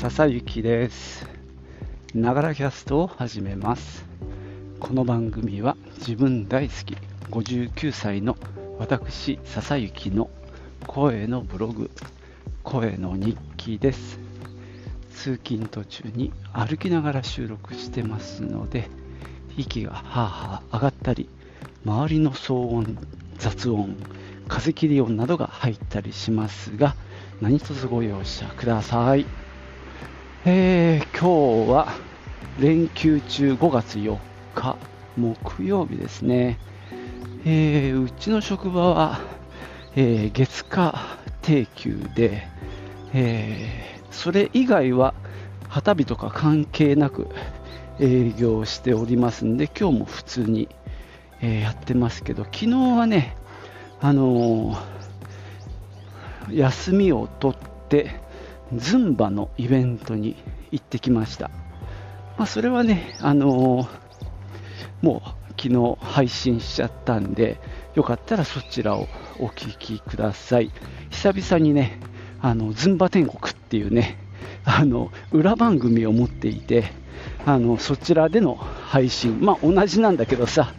笹幸です。ながらキャストを始めます。この番組は自分大好き59歳の私笹幸の声のブログ声の日記です。通勤途中に歩きながら収録してますので息がはあはあ上がったり周りの騒音雑音風切り音などが入ったりしますが何卒ご容赦ください。えー、今日は連休中5月4日木曜日ですね。えー、うちの職場は、えー、月火定休で、えそれ以外は旗日とか関係なく営業しておりますんで今日も普通に、えやってますけど昨日はねあの休みを取ってズンバのイベントに行ってきました、まあ、それはね、あのー、もう昨日配信しちゃったんでよかったらそちらをお聞きください。久々にねあのズンバ天国っていうねあの裏番組を持っていてあのそちらでの配信。まあ同じなんだけどさ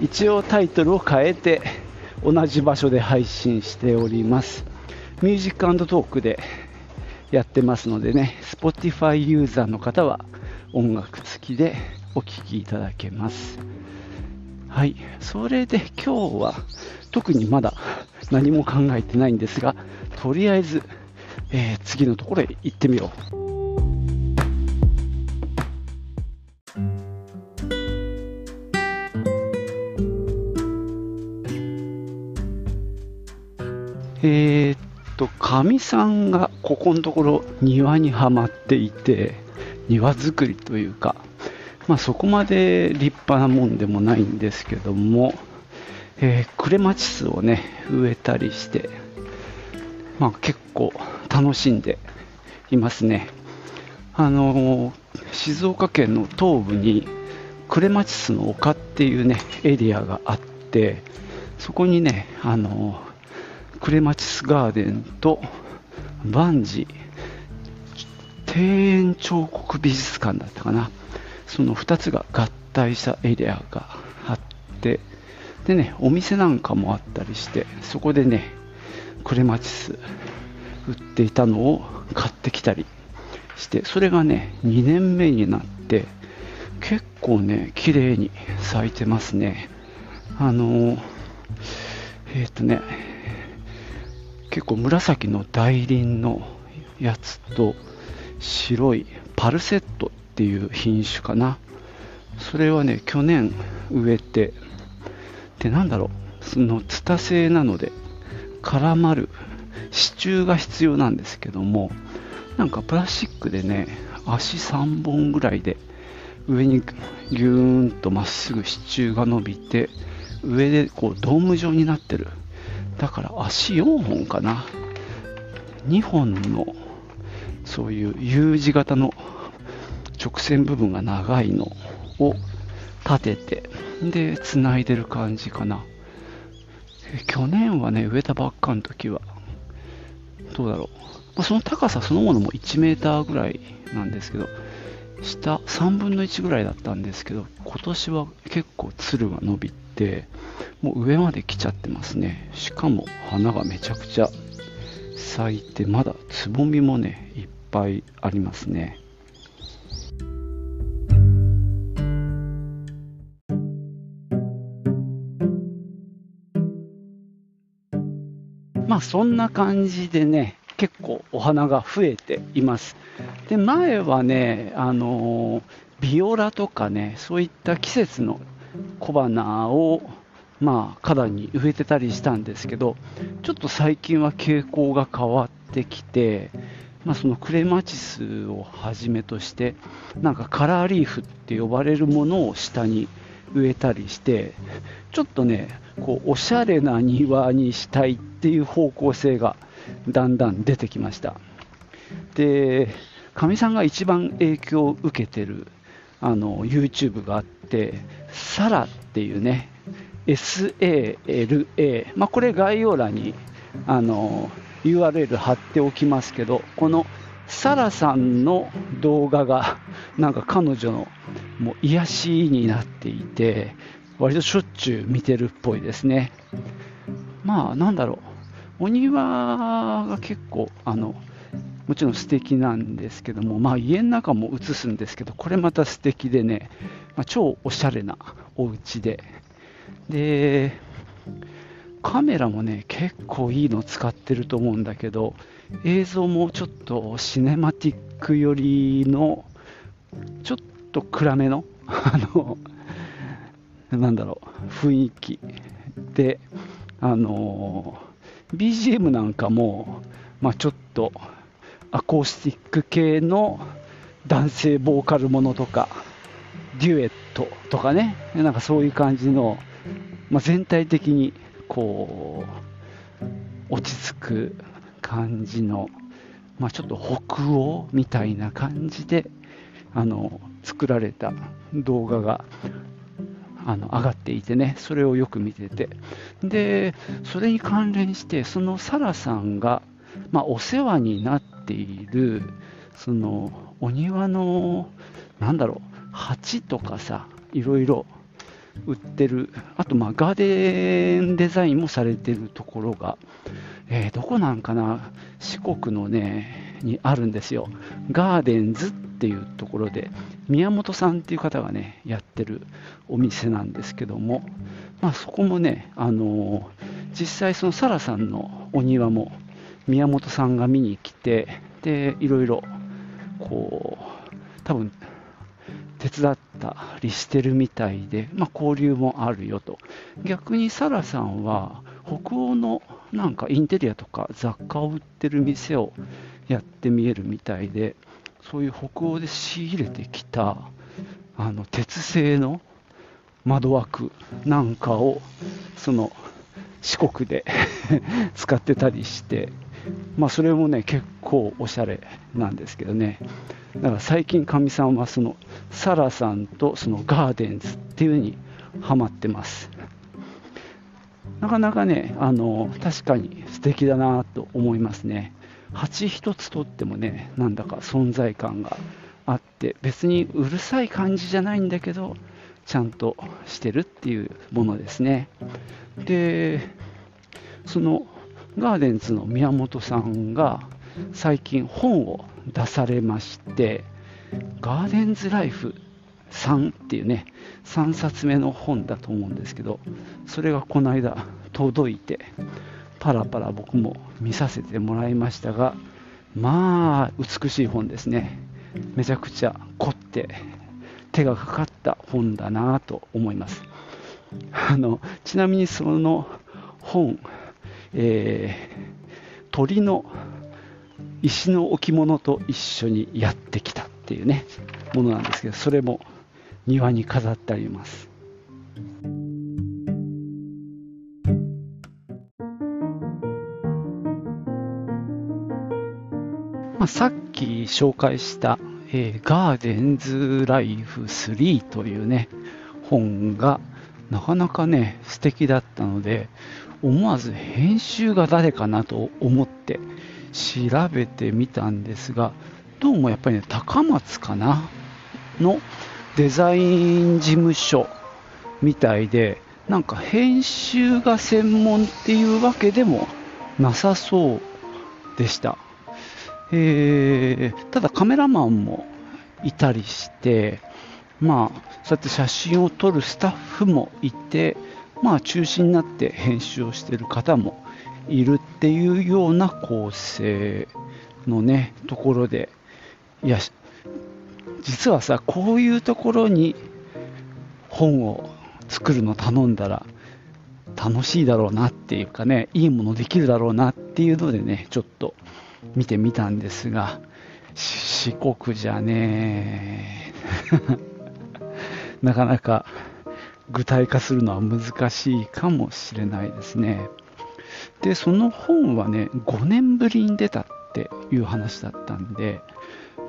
一応タイトルを変えて同じ場所で配信しております。 Music Talk でやってますのでね、Spotify ユーザーの方は音楽付きでお聴きいただけます。はい、それで今日は特にまだ何も考えてないんですが、とりあえず、えー、次のところへ行ってみよう。とかみさんがここのところ庭にはまっていて庭作りというか、まあ、そこまで立派なもんでもないんですけども、えー、クレマチスをね植えたりして、まあ、結構楽しんでいますね。あの静岡県の東部にクレマチスの丘っていうねエリアがあってそこにねあのクレマチスガーデンとバンジ庭園彫刻美術館だったかな。その2つが合体したエリアがあってでねお店なんかもあったりしてそこでねクレマチス売っていたのを買ってきたりしてそれがね2年目になって結構ね綺麗に咲いてますね。あのえっ、ー、とね結構紫の大輪のやつと白いパルセットっていう品種かな。それはね去年植えてでなんだろうそのツタ製なので絡まる支柱が必要なんですけどもなんかプラスチックでね足3本ぐらいで上にギューンとまっすぐ支柱が伸びて上でこうドーム状になってるだから足4本かな。2本のそういう U 字型の直線部分が長いのを立ててで繋いでる感じかな。去年はね植えたばっかの時はどうだろう、その高さそのものも1メーターぐらいなんですけど下3分の1ぐらいだったんですけど今年は結構つるが伸びてもう上まで来ちゃってますね。しかも花がめちゃくちゃ咲いてまだつぼみもねいっぱいありますね。まあそんな感じでね結構お花が増えています。で前はねあのビオラとかねそういった季節の小花をまあ、花壇に植えてたりしたんですけど、ちょっと最近は傾向が変わってきて、まあ、そのクレマチスをはじめとして、なんかカラーリーフって呼ばれるものを下に植えたりして、ちょっとね、こうおしゃれな庭にしたいっていう方向性がだんだん出てきました。で、かみさんが一番影響を受けてるあの YouTube があって、サラっていうね、SALA、まあ、これ概要欄にあの URL 貼っておきますけど、このサラさんの動画がなんか彼女のもう癒しになっていて割としょっちゅう見てるっぽいですねまあなんだろうお庭が結構あのもちろん素敵なんですけども、まあ、家の中も映すんですけどこれまた素敵でね、まあ、超おしゃれなお家で。でカメラもね結構いいの使ってると思うんだけど映像もちょっとシネマティック寄りのちょっと暗めの あのなんだろう雰囲気であの BGM なんかも、まあ、ちょっとアコースティック系の男性ボーカルものとかデュエットとかねなんかそういう感じの、まあ、全体的にこう落ち着く感じの、まあ、ちょっと北欧みたいな感じであの作られた動画があの上がっていてねそれをよく見ててでそれに関連してそのサラさんが、まあ、お世話になっているそのお庭のなんだろう鉢とかさいろいろ売ってる、あとまあガーデンデザインもされてるところが、えー、どこなんかな、四国のね、にあるんですよ。ガーデンズっていうところで、宮本さんっていう方がね、やってるお店なんですけども、まあ、そこもね、あのー、実際そのサラさんのお庭も宮本さんが見に来て、で、いろいろ、こう、多分手伝ったりしてるみたいで、まあ、交流もあるよと。逆にサラさんは北欧のなんかインテリアとか雑貨を売ってる店をやってみえるみたいで、そういう北欧で仕入れてきたあの鉄製の窓枠なんかをその四国で 使ってたりして、まあ、それもね結構おしゃれなんですけどね。だから最近かみさんはそのサラさんとそのガーデンズっていう風にハマってます。なかなかねあの確かに素敵だなと思いますね。鉢一つとってもねなんだか存在感があって別にうるさい感じじゃないんだけどちゃんとしてるっていうものですね。でそのガーデンズの宮本さんが最近本を出されましてガーデンズライフ3っていうね3冊目の本だと思うんですけどそれがこの間届いてパラパラ僕も見させてもらいましたがまあ美しい本ですね。めちゃくちゃ凝って手がかかった本だなと思います。あのちなみにその本、えー、鳥の石の置物と一緒にやってきたっていうねものなんですけどそれも庭に飾ってあります。まあ、さっき紹介した、えー、ガーデンズライフ3というね本がなかなかね素敵だったので思わず編集が誰かなと思って調べてみたんですが、どうもやっぱりね、高松かなのデザイン事務所みたいで、なんか編集が専門っていうわけでもなさそうでした。えー、ただカメラマンもいたりして、まあ、そうやって写真を撮るスタッフもいて、まあ、中心になって編集をしている方もいるっていうような構成のねところでいや実はさこういうところに本を作るの頼んだら楽しいだろうなっていうかねいいものできるだろうなっていうのでねちょっと見てみたんですが四国じゃね なかなか具体化するのは難しいかもしれないですね。で、その本はね、5年ぶりに出たっていう話だったんで、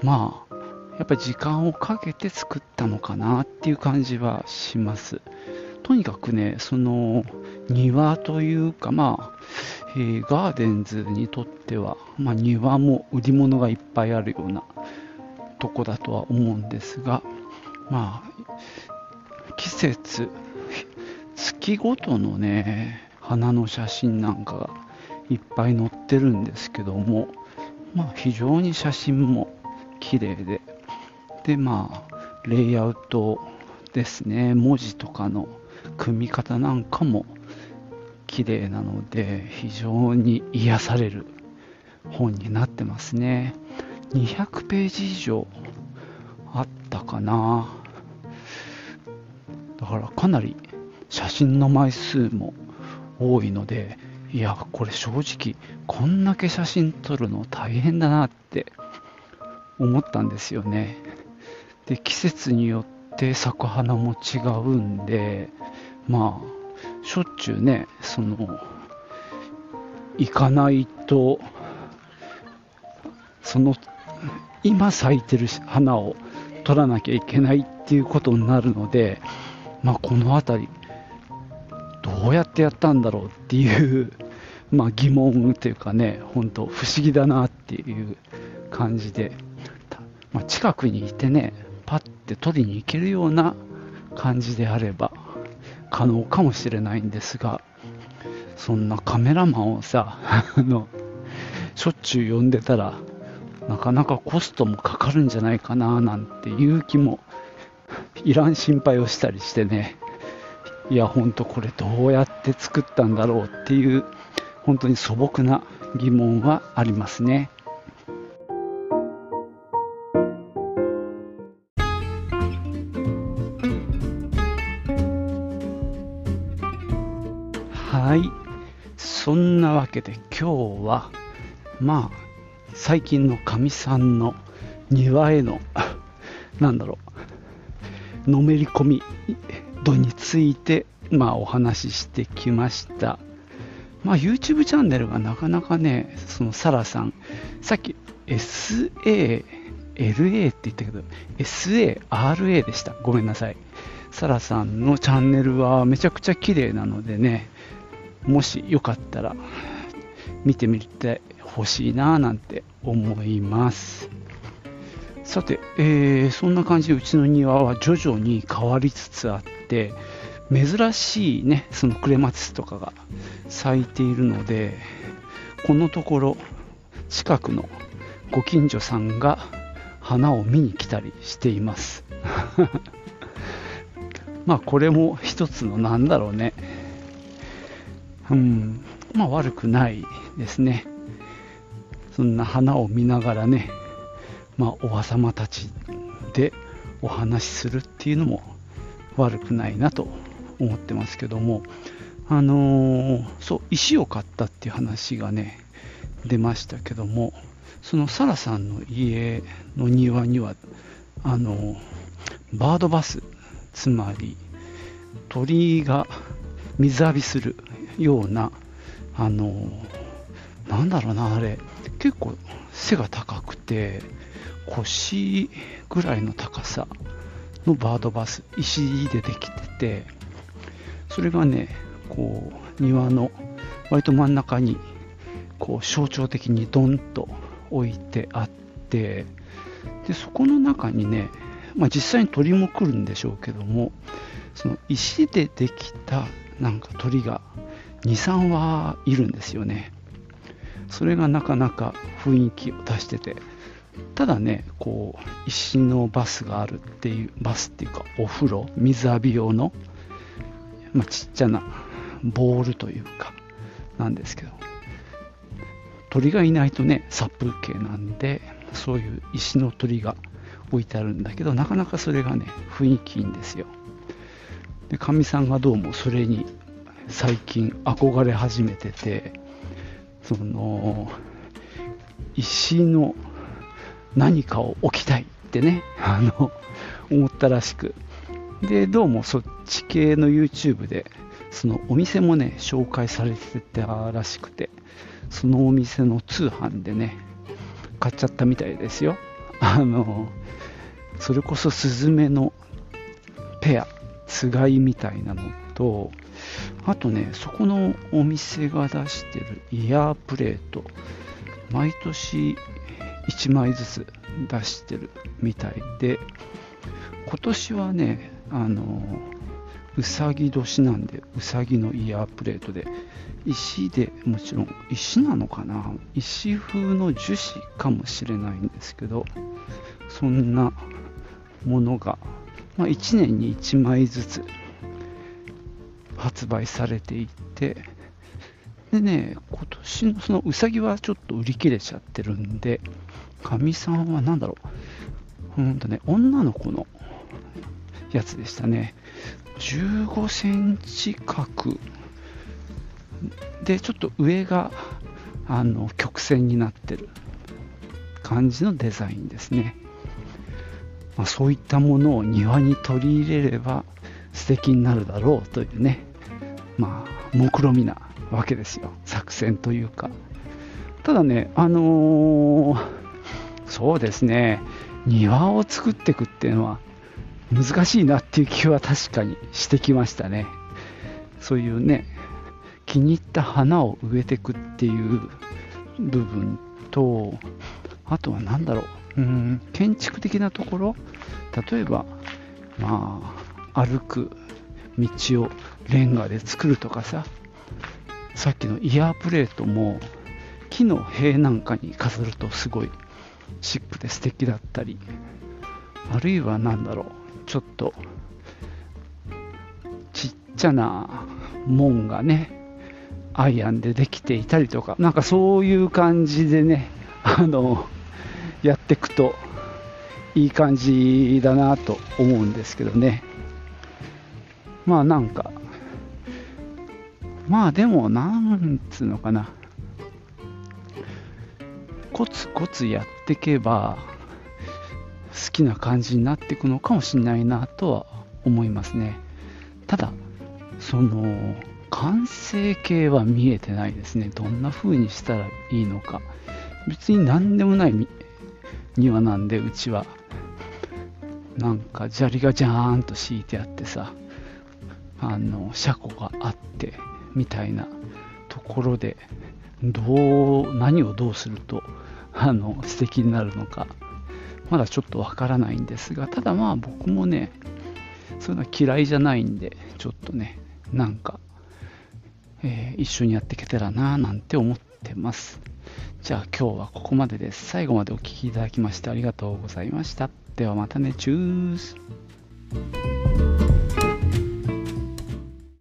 まあ、やっぱり時間をかけて作ったのかなっていう感じはします。とにかくね、その庭というか、まあ、えー、ガーデンズにとっては、まあ、庭も売り物がいっぱいあるようなとこだとは思うんですが、まあ、季節、月ごとのね、花の写真なんかがいっぱい載ってるんですけども、まあ、非常に写真も綺麗で、で、まあ、レイアウトですね、文字とかの組み方なんかも綺麗なので、非常に癒される本になってますね。200ページ以上あったかな。だからかなり写真の枚数も多いので、いや、これ正直、こんだけ写真撮るの大変だなって思ったんですよね。で、季節によって咲く花も違うんで、まあ、しょっちゅうね、その、行かないと、その、今咲いてる花を取らなきゃいけないっていうことになるので、まあ、この辺り、どうやってやったんだろうっていうまあ、疑問というかね、本当不思議だなっていう感じで、まあ、近くにいてね、パッて取りに行けるような感じであれば可能かもしれないんですが、そんなカメラマンをさ、あの、しょっちゅう呼んでたら、なかなかコストもかかるんじゃないかななんていう気も、いらん心配をしたりしてね、いや、ほんとこれどうやって作ったんだろうっていう本当に素朴な疑問はありますね。わけで今日は、まあ、最近のかみさんの庭への、なんだろう、のめり込み度について、まあ、お話ししてきました。まあ、YouTube チャンネルがなかなかね、そのサラさん、さっき SALA って言ったけど、SARA でした。ごめんなさい。サラさんのチャンネルはめちゃくちゃ綺麗なのでね、もしよかったら見てみてほしいななんて思います。さて、えー、そんな感じでうちの庭は徐々に変わりつつあって、珍しいね、そのクレマチスとかが咲いているので、このところ近くのご近所さんが花を見に来たりしています。まあこれも一つのなんだろうね。うん、まあ悪くないですね。そんな花を見ながらね、まあおばさまたちでお話しするっていうのも悪くないなと思ってますけども、あのー、そう、石を買ったっていう話がね、出ましたけども、そのサラさんの家の庭には、あのー、バードバス、つまり鳥が水浴びするような、あの、なんだろうな、あれ、結構背が高くて、腰ぐらいの高さのバードバス、石でできてて、それがね、こう、庭の割と真ん中に、こう、象徴的にドンと置いてあって、で、そこの中にね、まあ、実際に鳥も来るんでしょうけども、その石でできたなんか鳥が2、3羽いるんですよね。それがなかなか雰囲気を出してて、ただね、こう、石のバスがあるっていう、バスっていうか、お風呂、水浴び用の、まあ、ちっちゃなボールというかなんですけど。鳥がいないとね殺風景なんでそういう石の鳥が置いてあるんだけどなかなかそれがね雰囲気いいんですよ。でかみさんがどうもそれに最近憧れ始めててその石の何かを置きたいってねあの思ったらしくで、どうもそっち系の YouTube で、そのお店もね、紹介されてたらしくて、そのお店の通販でね、買っちゃったみたいですよ。あの、それこそスズメのペア、つがいみたいなのと、あとね、そこのお店が出してるイヤープレート、毎年1枚ずつ出してるみたいで、今年はね、あの、うさぎ年なんで、うさぎのイヤープレートで、石でもちろん、石なのかな？石風の樹脂かもしれないんですけど、そんなものが、まあ、1年に1枚ずつ発売されていて、でね、今年のそのうさぎはちょっと売り切れちゃってるんで、かみさんは何だろう、うんとね、女の子のやつでしたね。15センチ角で、ちょっと上があの曲線になってる感じのデザインですね。まあ、そういったものを庭に取り入れれば素敵になるだろうというね、まあ、目論みなわけですよ。作戦というか。ただね、あのー、そうですね、庭を作っていくっていうのは難しいなっていう気は確かにしてきましたね。そういうね、気に入った花を植えていくっていう部分と、あとは何だろう、うん、建築的なところ、例えば、まあ、歩く道をレンガで作るとかさ、さっきのイヤープレートも木の塀なんかに飾るとすごいシックで素敵だったり、あるいは何だろう、ちょっとちっちゃな門がね、アイアンでできていたりとか、なんかそういう感じでね、あの、やっていくといい感じだなと思うんですけどね。まあなんか、まあでも、なんつうのかな。コツコツやってけば、好きな感じになっていくのかもしれないなとは思いますね。ただ、その、完成形は見えてないですね。どんな風にしたらいいのか。別に何でもない庭なんで、うちは。なんか砂利がジャーンと敷いてあってさ、あの、車庫があって、みたいなところで、どう、何をどうすると、あの、素敵になるのか、まだちょっとわからないんですが、ただまあ僕もね、そういうのは嫌いじゃないんで、ちょっとね、なんか、えー、一緒にやっていけたらななんて思ってます。じゃあ今日はここまでです。最後までお聴きいただきましてありがとうございました。ではまたね、チュース